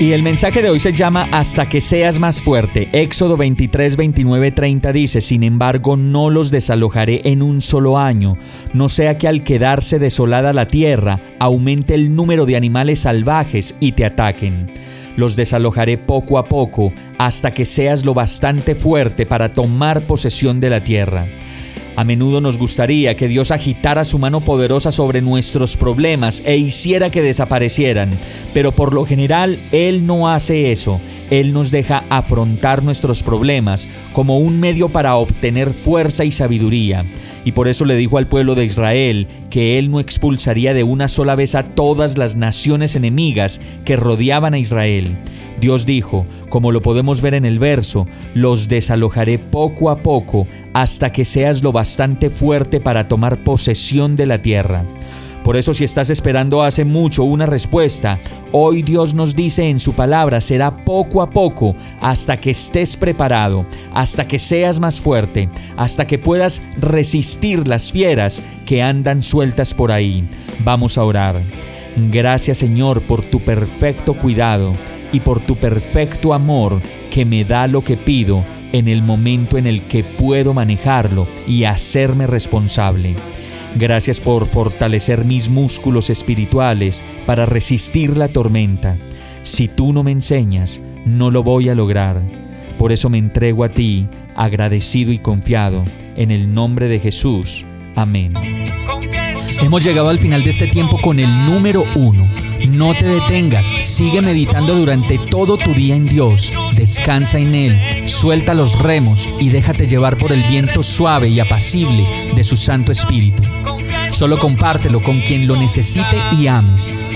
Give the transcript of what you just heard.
Y el mensaje de hoy se llama Hasta que seas más fuerte. Éxodo 23, 29, 30 dice, Sin embargo, no los desalojaré en un solo año, no sea que al quedarse desolada la tierra, aumente el número de animales salvajes y te ataquen. Los desalojaré poco a poco, hasta que seas lo bastante fuerte para tomar posesión de la tierra. A menudo nos gustaría que Dios agitara su mano poderosa sobre nuestros problemas e hiciera que desaparecieran, pero por lo general Él no hace eso. Él nos deja afrontar nuestros problemas como un medio para obtener fuerza y sabiduría. Y por eso le dijo al pueblo de Israel que Él no expulsaría de una sola vez a todas las naciones enemigas que rodeaban a Israel. Dios dijo, como lo podemos ver en el verso, los desalojaré poco a poco hasta que seas lo bastante fuerte para tomar posesión de la tierra. Por eso si estás esperando hace mucho una respuesta, hoy Dios nos dice en su palabra será poco a poco hasta que estés preparado, hasta que seas más fuerte, hasta que puedas resistir las fieras que andan sueltas por ahí. Vamos a orar. Gracias Señor por tu perfecto cuidado y por tu perfecto amor que me da lo que pido en el momento en el que puedo manejarlo y hacerme responsable. Gracias por fortalecer mis músculos espirituales para resistir la tormenta. Si tú no me enseñas, no lo voy a lograr. Por eso me entrego a ti, agradecido y confiado, en el nombre de Jesús. Amén. Hemos llegado al final de este tiempo con el número uno no te detengas, sigue meditando durante todo tu día en Dios, descansa en Él, suelta los remos y déjate llevar por el viento suave y apacible de su Santo Espíritu. Solo compártelo con quien lo necesite y ames.